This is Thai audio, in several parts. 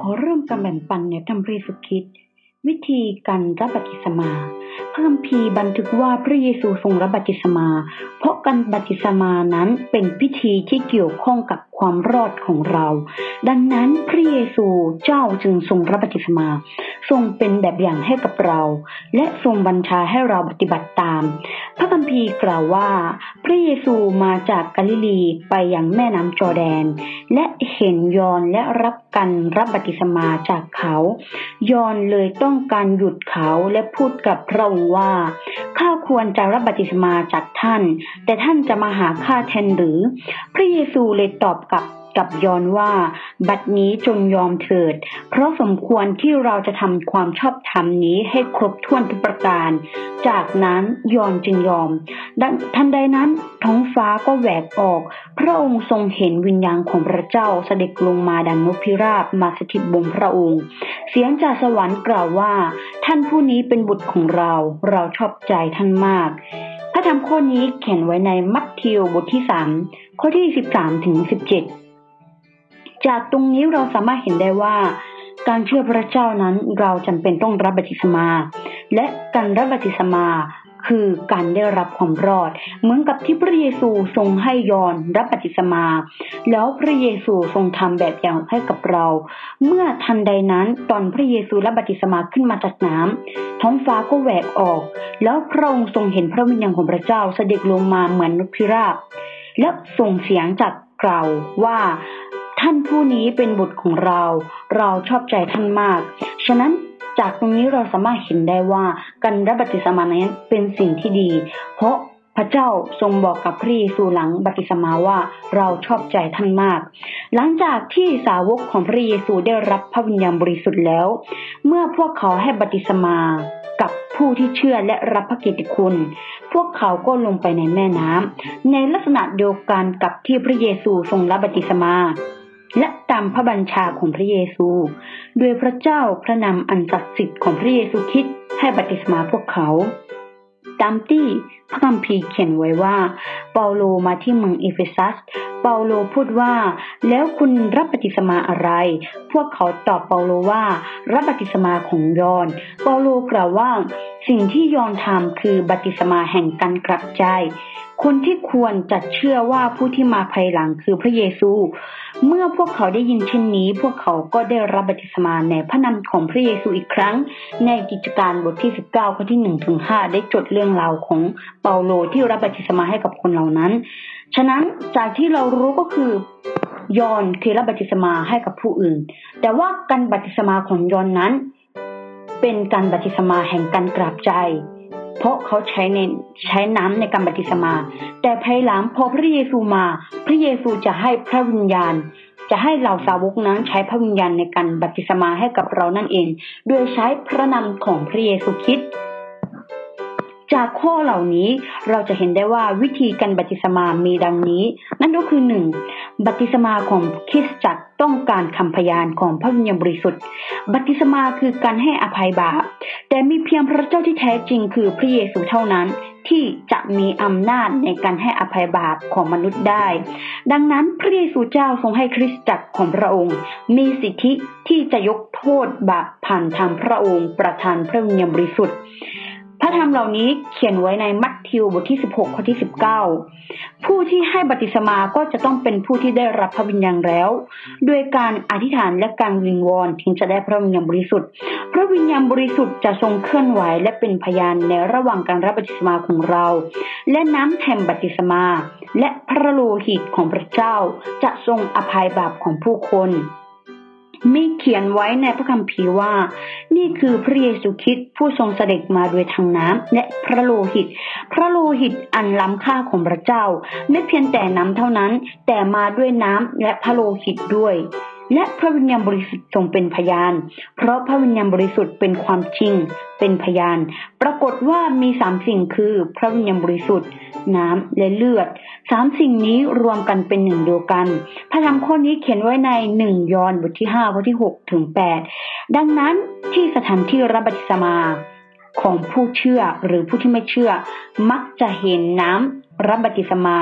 ขอเริ่มการแบ่งปันในวทางพระเยซูคริสต์วิธีการรับบัติสมาพระคัมภีร์บันทึกว่าพระเยซูทรงรับบัติสมา เพราะการบัติสมานั้นเป็นพิธีที่เกี่ยวข้องกับความรอดของเรา ดังนั้นพระเยซูเจ้าจึงทรงรับบัติสมา ทรงเป็นแบบอย่างให้กับเรา และทรงบัญชาให้เราปฏิบัติตาม พระคัมภีร์กล่าวว่า พระเยซูมาจากกาลิลีไปยังแม่น้ำจอแดน และเห็นยอนและรับการรับบัติศมาจากเขา ยอนเลยต้องการหยุดเขาและพูดกับพระองค์ว่าข้าควรจะรับบัติศมาจากท่าน แต่ท่านจะมาหาข้าแทนหรือ พระเยซูเลยตอบกับ กับยอนว่า บัดนี้จงยอมเถิด เพราะสมควรที่เราจะทำความชอบธรรมนี้ให้ครบถ้วนทุกประการ จากนั้นยอนจึงยอมทันใดนั้นท้องฟ้าก็แหวกออก พระองค์ทรงเห็นวิญญาณของพระเจ้าเสด็จลงมาดังนกพิราบมาสถิตบนพระองค์ เสียงจากสวรรค์กล่าวว่า ท่านผู้นี้เป็นบุตรของเราเราชอบใจท่านมากพระธรรมข้อนี้เขียนไว้ในมัทธิวบทที่สามข้อที่สิบสามถึงสิบเจ็ด จากตรงนี้เราสามารถเห็นได้ว่า การเชื่อพระเจ้านั้นเราจำเป็นต้องรับบัพติศมา และการรับบัพติศมาคือการได้รับความรอด เหมือนกับที่พระเยซูทรงให้ยอนรับบัพติศมา แล้วพระเยซูทรงทำแบบอย่างให้กับเรา เมื่อทันใดนั้นตอนพระเยซูรับบัพติศมาขึ้นมาจากน้ำท้องฟ้าก็แหวกออก แล้วพระองค์ทรงเห็นพระวิญญาณของพระเจ้าเสด็จลงมาเหมือนนกพิราบ และส่งเสียงจากกล่าวว่า ท่านผู้นี้เป็นบุตรของเรา เราชอบใจท่านมาก ฉะนั้นจากตรงนี้เราสามารถเห็นได้ว่าการรับบัติศมานั้นเป็นสิ่งที่ดี เพราะพระเจ้าทรงบอกกับพระเยซูหลังบัติศมาว่าเราชอบใจท่านมาก หลังจากที่สาวกของพระเยซูได้รับพระวิญญาณบริสุทธิ์แล้ว เมื่อพวกเขาให้บัติศมากับผู้ที่เชื่อและรับพระกิตติคุณ พวกเขาก็ลงไปในแม่น้ำในลักษณะเดียวกันกับที่พระเยซูทรงรับบัพติศมา และตามพระบัญชาของพระเยซู โดยพระเจ้าพระนามอันศักดิ์สิทธิ์ของพระเยซูคริสต์ให้บัพติศมาพวกเขา ตามที่ พระคัมภีร์เขียนไว้ว่า เปาโลมาที่เมืองเอเฟซัส เปาโลพูดว่า แล้วคุณรับบัพติศมาอะไร พวกเขาตอบเปาโลว่า รับบัพติศมาของยอห์น เปาโลกล่าวว่า สิ่งที่ยอนทำคือบัติสมาแห่งการกลับใจ คนที่ควรจะเชื่อว่าผู้ที่มาภายหลังคือพระเยซู เมื่อพวกเขาได้ยินเช่นนี้ พวกเขาก็ได้รับบัติศมาในพระนามของพระเยซูอีกครั้ง ในกิจการบทที่ 19ข้อที่1ถึง5ได้จดเรื่องราวของเปาโลที่รับบัติศมาให้กับคนเหล่านั้น ฉะนั้นจากที่เรารู้ก็คือยอนคือรับบัติศมาให้กับผู้อื่น แต่ว่าการบัติศมาของยอนนั้น เป็นการบัติศมาแห่งการกราบใจ เพราะเขาใช้ในใช้น้ำในการบัติศมา แต่ภายหลังพอพระเยซูมา พระเยซูจะให้พระวิญญาณจะให้เหล่าสาวกนั้นใช้พระวิญญาณในการบัติศมาให้กับเรานั่นเอง โดยใช้พระนามของพระเยซูคริสต์ จากข้อเหล่านี้เราจะเห็นได้ว่าวิธีการบัติศมามีดังนี้ นั่นก็คือหนึ่งบัติศมาของคริสตจักรต้องการคำพยานของพระวิญญาณบริสุทธิ์ บัติศมาคือการให้อภัยบาป แต่มีเพียงพระเจ้าที่แท้จริงคือพระเยซูเท่านั้นที่จะมีอำนาจในการให้อภัยบาปของมนุษย์ได้ ดังนั้นพระเยซูเจ้าทรงให้คริสตจักรของพระองค์ มีสิทธิที่จะยกโทษบาปผ่านทางพระองค์ประทานพระวิญญาณบริสุทธิ์ พระธรรมเหล่านี้เขียนไว้ในมัทธิวบทที่ 16 ข้อที่ 19 ผู้ที่ให้บัติศมาก็จะต้องเป็นผู้ที่ได้รับพระวิญญาณแล้วโดยการอธิษฐานและการวิงวอนถึงจะได้พระวิญญาณบริสุทธิ์ พระวิญญาณบริสุทธิ์จะทรงเคลื่อนไหวและเป็นพยานในระหว่างการรับบัติศมาของเรา และน้ำแทมบัติศมา และพระโลหิตของพระเจ้าจะทรงอภัยบาปของผู้คน มีเขียนไว้ในพระคัมภีร์ว่า นี่คือพระเยซูคริสต์ผู้ทรงเสด็จมาโดยทางน้ำและพระโลหิต พระโลหิตอันล้ำค่าของพระเจ้า ไม่เพียงแต่น้ำเท่านั้น แต่มาด้วยน้ำและพระโลหิตด้วย และพระวิญญาณบริสุทธิ์ทรงเป็นพยาน เพราะพระวิญญาณบริสุทธิ์เป็นความจริง เป็นพยาน ปรากฏว่ามีสามสิ่งคือ พระวิญญาณบริสุทธิ์ น้ำและเลือดสามสิ่งนี้รวมกันเป็นหนึ่งเดียวกัน พระธรรมข้อนี้เขียนไว้ในหนึ่งยอห์นบทที่ห้าข้อที่หกถึงแปดดังนั้นที่สถานที่รับบัติศมาของผู้เชื่อหรือผู้ที่ไม่เชื่อ มักจะเห็นน้ำรับบัติศมา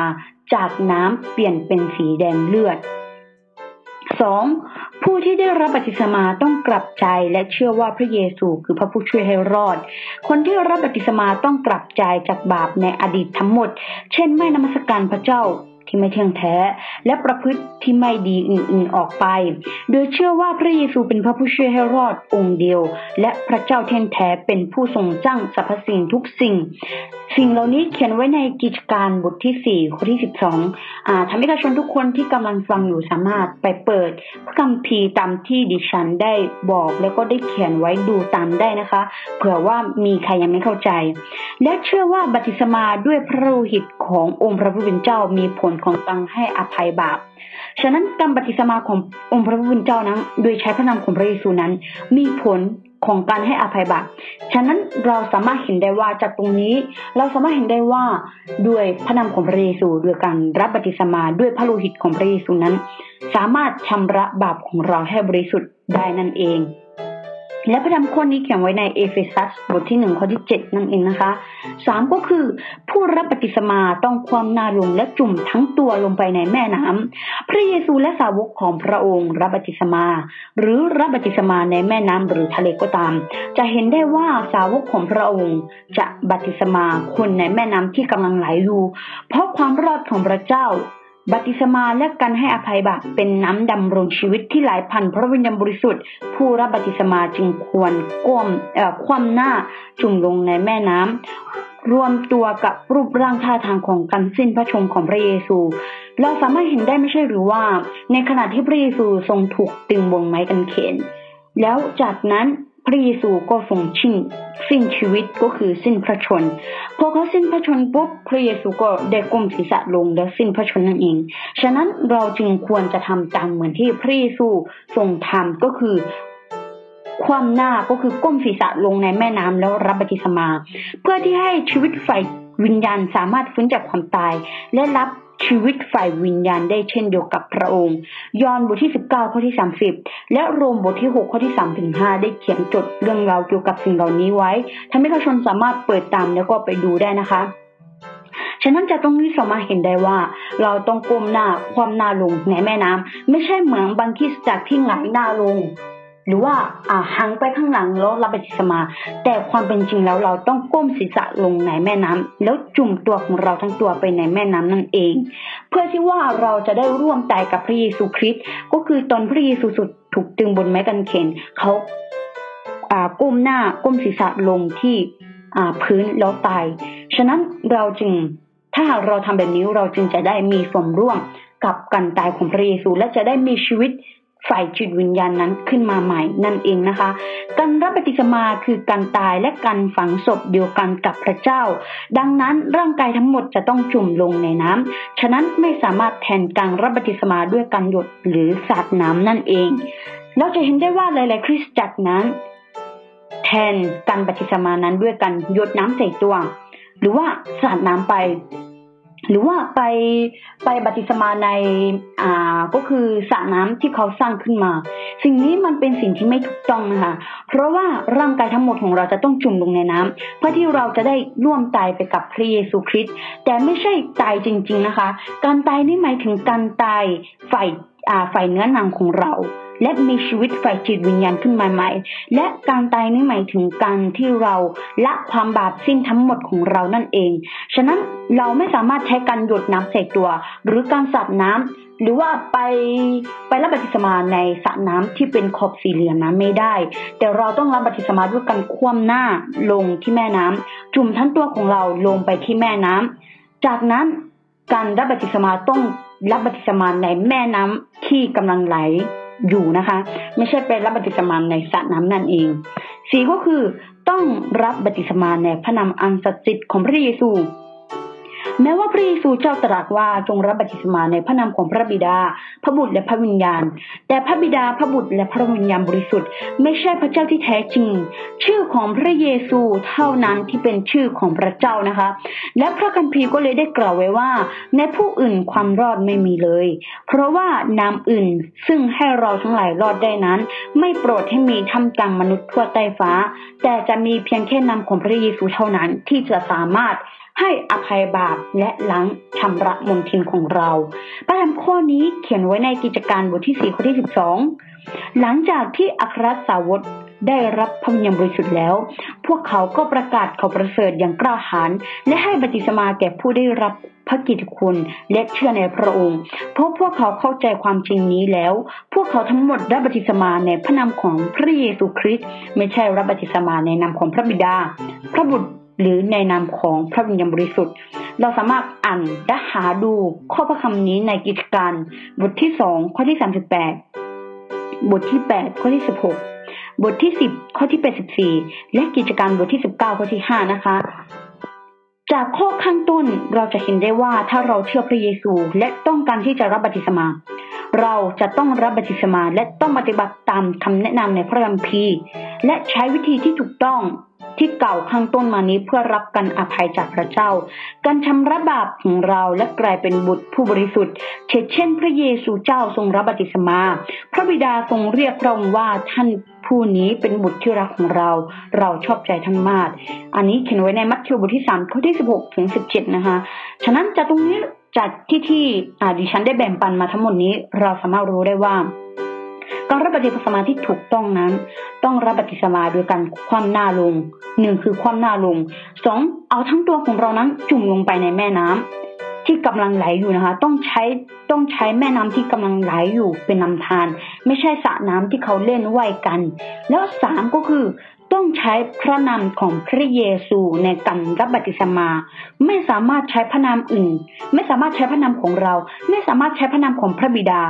จากน้ำเปลี่ยนเป็นสีแดงเลือด สองผู้ที่ได้รับบัติสมาต้องกลับใจและเชื่อว่าพระเยซูคือพระผู้ช่วยให้รอด คนที่รับบัติสมาต้องกลับใจจากบาปในอดีตทั้งหมด เช่นไม่นมัสการพระเจ้า ที่ไม่เที่ยงแท้ และประพฤติที่ไม่ดีอื่นๆออกไป โดยเชื่อว่าพระเยซูเป็นพระผู้ช่วยให้รอดองค์เดียว และพระเจ้าเที่ยงแท้เป็นผู้ทรงจ้างสรรพสิ่งทุกสิ่ง สิ่งเหล่านี้เขียนไว้ในกิจการบทที่ 4 ข้อที่ 12อ่าทำให้ประชาชนทุกคนที่กำลังฟังอยู่สามารถไปเปิดพระคัมภีร์ตามที่ดิฉันได้บอกแล้วก็ได้เขียนไว้ดูตามได้นะคะ เผื่อว่ามีใครยังไม่เข้าใจ และเชื่อว่าบัติศมาด้วยพระโลหิตขององค์พระผู้เป็นเจ้ามีผลของการให้อภัยบาป ฉะนั้นการบัพติศมาขององค์พระผู้เป็นเจ้านั้น โดยใช้พระนามของพระเยซูนั้น มีผลของการให้อภัยบาป ฉะนั้นเราสามารถเห็นได้ว่าจากตรงนี้เราสามารถเห็นได้ว่าด้วยพระนามของพระเยซูด้วยการรับบัพติศมาด้วยพระโลหิตของพระเยซูนั้น สามารถชำระบาปของเราให้บริสุทธิ์ได้นั่นเอง และพระธรรมข้อนี้เขียนไว้ในเอเฟซัสบทที่หนึ่งข้อที่เจ็ดนั่นเองนะคะสามก็คือ ผู้รับปฏิสมาต้องความนาลงและจุ่มทั้งตัวลงไปในแม่น้ำพระเยซูและสาวกของพระองค์รับปฏิสมา หรือรับปฏิสมาในแม่น้ำหรือทะเลก็ตาม จะเห็นได้ว่าสาวกของพระองค์จะบัติสมาคนในแม่น้ำที่กำลังไหลอยู่เพราะความรอดของพระเจ้า บัติสมาและการให้อภัยบาปเป็นน้ำดำรงชีวิตที่หลายพันพระวิญญาณบริสุทธิ์ ผู้รับบัติสมาจึงควรก้มคว่ำหน้าจุ่มลงในแม่น้ำรวมตัวกับรูปร่างท่าทางของการสิ้นพระชนของพระเยซู เราสามารถเห็นได้ไม่ใช่หรือว่า ในขณะที่พระเยซูทรงถูกตึงบนไม้กางเขนแล้วจากนั้น พระเยซูก็ทรงชิ่งสิ้นชีวิตก็คือสิ้นพระชน พอเขาสิ้นพระชนปุ๊บพระเยซูก็ได้ก้มศีรษะลงแล้วสิ้นพระชนนั่นเอง ฉะนั้นเราจึงควรจะทำตามเหมือนที่พระเยซูทรงทำก็คือความหน้าก็คือก้มศีรษะลงในแม่น้ำแล้วรับบัพติศมา เพื่อที่ให้ชีวิตฝ่ายวิญญาณสามารถฟื้นจากความตาย และรับ ชีวิตฝ่ายวิญญาณได้เช่นเดียวกับพระองค์ ยอห์นบทที่ 19 ข้อที่ 30 และโรมบทที่ 6 ข้อที่3ถึง5ได้เขียนจดเรื่องราวเกี่ยวกับสิ่งเหล่านี้ไว้ทำให้ประชาชนสามารถเปิดตามแล้วก็ไปดูได้นะคะฉะนั้นจะต้องนี้สามารถเห็นได้ว่า เราต้องก้มหน้าความหน้าลงในแม่น้ำไม่ใช่เหมือนบางคิสจากที่หงายหน้าลง หรือว่าอ่าหังไปข้างหลังแล้วรับบัพติศมา แต่ความเป็นจริงแล้วเราต้องก้มศีรษะลงในแม่น้ำแล้วจุ่มตัวของเราทั้งตัวไปในแม่น้ำนั่นเอง เพื่อที่ว่าเราจะได้ร่วมตายกับพระเยซูคริสต์ก็คือตอนพระเยซูสุดถูกตึงบนไม้กางเขนเขาอ่าก้มหน้าก้มศีรษะลงที่อ่าพื้นแล้วตายฉะนั้นเราจึงถ้าหากเราทำแบบนี้เราจึงจะได้มีส่วนร่วมกับการตายของพระเยซูและจะได้มีชีวิต ฝ่ายจิตวิญญาณนั้นขึ้นมาใหม่นั่นเองนะคะ การรับปฏิสมาคือการตายและการฝังศพเดียวกันกับพระเจ้า ดังนั้นร่างกายทั้งหมดจะต้องจุ่มลงในน้ำฉะนั้นไม่สามารถแทนการรับปฏิสมาด้วยการหยดหรือสาดน้ำนั่นเอง เราจะเห็นได้ว่าหลาย ๆ คริสตจักรนั้น แทนการบัติศมานั้นด้วยการหยดน้ำใส่ตัว หรือว่าสาดน้ำไป หรือว่าไปไปบัติสมาในอ่าก็คือสระน้ำที่เขาสร้างขึ้นมา สิ่งนี้มันเป็นสิ่งที่ไม่ถูกต้องนะคะเพราะว่าร่างกายทั้งหมดของเราจะต้องจุ่มลงในน้ำเพื่อที่เราจะได้ร่วมตายไปกับพระเยซูคริสต์แต่ไม่ใช่ตายจริง ๆนะคะ การตายนี่หมายถึงการตายฝ่ายอ่าฝ่ายเนื้อหนังของเรา และมีชีวิตฝ่ายจิตวิญญาณขึ้นมาใหม่ และการตายนี้หมายถึงการที่เราละความบาปสิ้นทั้งหมดของเรานั่นเอง ฉะนั้นเราไม่สามารถใช้การหยดน้ำใส่ตัว หรือการสัดน้ำหรือว่าไปไปรับบัติศมาในสระน้ำที่เป็นขอบสี่เหลี่ยมน้ำไม่ได้ แต่เราต้องรับบัติศมาด้วยการคว่ำหน้าลงที่แม่น้ำจุ่มทั้งตัวของเราลงไปที่แม่น้ำจากนั้นการรับบัติศมาต้องรับบัติศมาในแม่น้ำที่กำลังไหล อยู่นะคะ ไม่ใช่ไปรับบัติสมานในสระน้ำนั่นเองสีก็คือต้องรับบัติสมานในพระนามอันศักดิ์สิทธิ์ของพระเยซู แม้ว่าพระเยซูเจ้าตรัสว่าจงรับบัพติศมาในพระนามของพระบิดา พระบุตรและพระวิญญาณ แต่พระบิดาพระบุตรและพระวิญญาณบริสุทธิ์ ไม่ใช่พระเจ้าที่แท้จริง ชื่อของพระเยซูเท่านั้นที่เป็นชื่อของพระเจ้านะคะ และพระคัมภีร์ก็เลยได้กล่าวไว้ว่า ในผู้อื่นความรอดไม่มีเลย เพราะว่านามอื่นซึ่งให้เราทั้งหลายรอดได้นั้น ไม่โปรดให้มีทำกลางมนุษย์ทั่วใต้ฟ้า แต่จะมีเพียงแค่นามของพระเยซูเท่านั้นที่จะสามารถ ให้อภัยบาปและล้างชำระมนทินของเราพระธรรมข้อนี้เขียนไว้ในกิจการบทที่ 4 ข้อที่ 12 หลังจากที่อัครสาวกได้รับพระวิญญาณบริสุทธิ์แล้ว พวกเขาก็ประกาศข่าวประเสริฐอย่างกล้าหาญและให้บัพติศมาแก่ผู้ได้รับพระกิตติคุณและเชื่อในพระองค์ เพราะพวกเขาเข้าใจความจริงนี้แล้ว พวกเขาทั้งหมดรับบัพติศมาในพระนามของพระเยซูคริสต์ไม่ใช่รับบัพติศมาในนามของพระบิดา พระบุตร หรือในนามของพระวิญญาณบริสุทธิ์ เราสามารถอ่านและหาดูข้อพระคำนี้ในกิจการบทที่สองข้อที่สามสิบแปดบทที่แปดข้อที่สิบหกบทที่สิบข้อที่แปดสิบสี่และกิจการบทที่สิบเก้าข้อที่ห้านะคะจากข้อข้างต้นเราจะเห็นได้ว่าถ้าเราเชื่อพระเยซูและต้องการที่จะรับบัพติศมา เราจะต้องรับบัพติศมาและต้องปฏิบัติตามคำแนะนำในพระคัมภีร์และใช้วิธีที่ถูกต้อง ที่เก่าข้างต้นมานี้เพื่อรับการอภัยจากพระเจ้า การชำระบาปของเราและกลายเป็นบุตรผู้บริสุทธิ์เช่นเช่น พระเยซูเจ้าทรงรับบัพติศมา พระบิดาทรงเรียกพระองค์ว่าท่านผู้นี้เป็นบุตรที่รักของเรา เราชอบใจท่านมาก อันนี้เขียนไว้ในมัทธิวบทที่สามข้อที่สิบหกถึงสิบเจ็ดนะคะ ฉะนั้นจากตรงนี้จากที่ที่ดิฉันได้แบ่งปันมาทั้งหมดนี้ เราสามารถรู้ได้ว่า การรับบัพติศมาที่ถูกต้องนั้น ต้องรับบัพติศมาโดยการคว่ำหน้าลงหนึ่งคือคว่ำหน้าลงสองเอาทั้งตัวของเรานั้นจุ่มลงไปในแม่น้ำที่กำลังไหลอยู่นะคะ ต้องใช้ต้องใช้แม่น้ำที่กำลังไหลอยู่เป็นนำทานไม่ใช่สระน้ำที่เขาเล่นว่ายกัน แล้วสามก็คือต้องใช้พระนามของพระเยซูในการรับบัพติศมา ไม่สามารถใช้พระนามอื่น ไม่สามารถใช้พระนามของเรา ไม่สามารถใช้พระนามของพระบิดา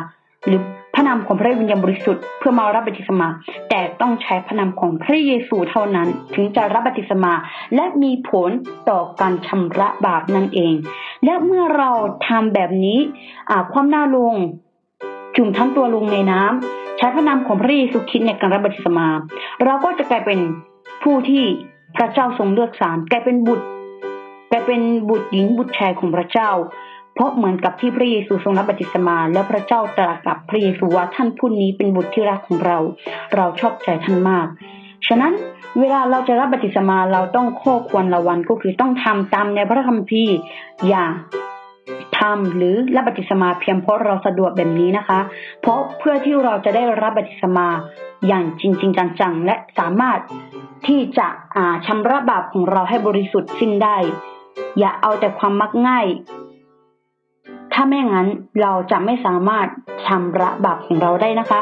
หรือ ระนามของพระวิญญาณบริสุทธิ์เพื่อมารับบัพติศมา แต่ต้องใช้พระนามของพระเยซูเท่านั้น ถึงจะรับบัพติศมา และมีผลต่อการชำระบาปนั่นเอง และเมื่อเราทำแบบนี้ความหน้าลง จุ่มทั้งตัวลงในน้ำใช้พระนามของพระเยซูคริสต์ในการรับบัพติศมา เราก็จะกลายเป็นผู้ที่พระเจ้าทรงเลือกสรรกลายเป็นบุตรกลายเป็นบุตรหญิงบุตรชายของพระเจ้า เพราะเหมือนกับที่พระเยซูทรงรับบัพติศมา แล้วพระเจ้าตรัสกับพระเยซูว่าท่านผู้นี้เป็นบุตรที่รักของเรา เราชอบใจท่านมาก ฉะนั้นเวลาเราจะรับบัพติศมาเราต้องข้อควรระวังก็คือต้องทำตามในพระคัมภีร์อย่าทำหรือรับบัพติศมาเพียงเพราะเราสะดวกแบบนี้นะคะ เพราะเพื่อที่เราจะได้รับบัพติศมาอย่างจริงๆจังๆและสามารถที่จะชำระบาปของเราให้บริสุทธิ์สิ้นได้ อย่าเอาแต่ความมักง่าย ถ้าไม่งั้นเราจะไม่สามารถชำระบาปของเราได้นะคะ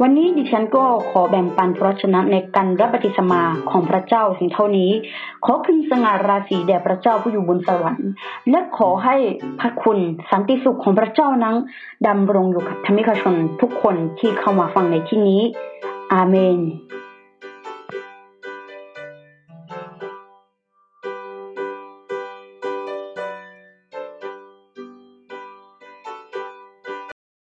วันนี้ดิฉันก็ขอแบ่งปันพระชนะในการรับบัพติศมาของพระเจ้าสิ่งเท่านี้ ขอคืนสง่าราศีแด่พระเจ้าผู้อยู่บนสวรรค์และขอให้พระคุณสันติสุขของพระเจ้านั้นดำรงอยู่กับธรรมิกชนทุกคนที่เข้ามาฟังในที่นี้ อาเมน